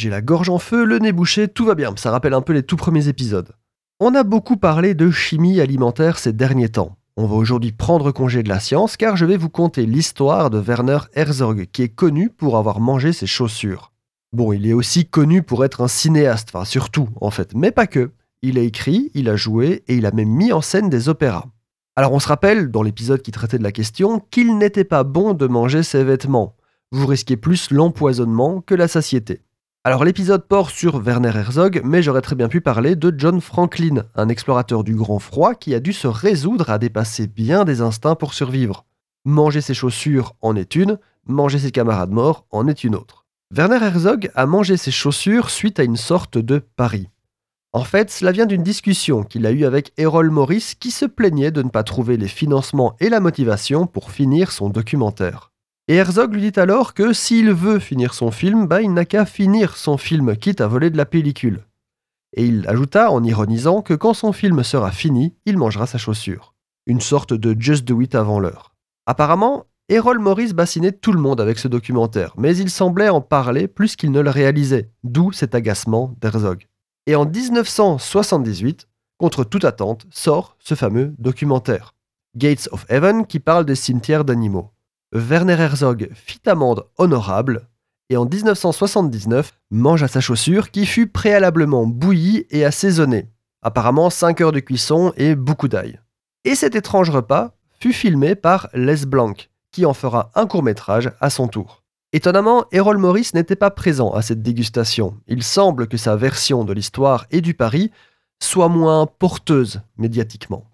j'ai la gorge en feu, le nez bouché, tout va bien, ça rappelle un peu les tout premiers épisodes. On a beaucoup parlé de chimie alimentaire ces derniers temps. On va aujourd'hui prendre congé de la science car je vais vous conter l'histoire de Werner Herzog qui est connu pour avoir mangé ses chaussures. Bon, il est aussi connu pour être un cinéaste, enfin surtout en fait, mais pas que. Il a écrit, il a joué et il a même mis en scène des opéras. Alors on se rappelle, dans l'épisode qui traitait de la question, qu'il n'était pas bon de manger ses vêtements. Vous risquez plus l'empoisonnement que la satiété. Alors l'épisode porte sur Werner Herzog, mais j'aurais très bien pu parler de John Franklin, un explorateur du grand froid qui a dû se résoudre à dépasser bien des instincts pour survivre. Manger ses chaussures en est une, manger ses camarades morts en est une autre. Werner Herzog a mangé ses chaussures suite à une sorte de pari. En fait, cela vient d'une discussion qu'il a eue avec Errol Morris qui se plaignait de ne pas trouver les financements et la motivation pour finir son documentaire. Et Herzog lui dit alors que s'il veut finir son film, bah, il n'a qu'à finir son film, quitte à voler de la pellicule. Et il ajouta en ironisant que quand son film sera fini, il mangera sa chaussure. Une sorte de Just Do It avant l'heure. Apparemment, Errol Morris bassinait tout le monde avec ce documentaire, mais il semblait en parler plus qu'il ne le réalisait, d'où cet agacement d'Herzog. Et en 1978, contre toute attente, sort ce fameux documentaire, Gates of Heaven, qui parle des cimetières d'animaux. Werner Herzog fit amende honorable et en 1979 mange sa chaussure qui fut préalablement bouillie et assaisonnée. Apparemment 5 heures de cuisson et beaucoup d'ail. Et cet étrange repas fut filmé par Les Blanc, qui en fera un court métrage à son tour. Étonnamment, Errol Morris n'était pas présent à cette dégustation. Il semble que sa version de l'histoire et du pari soit moins porteuse médiatiquement.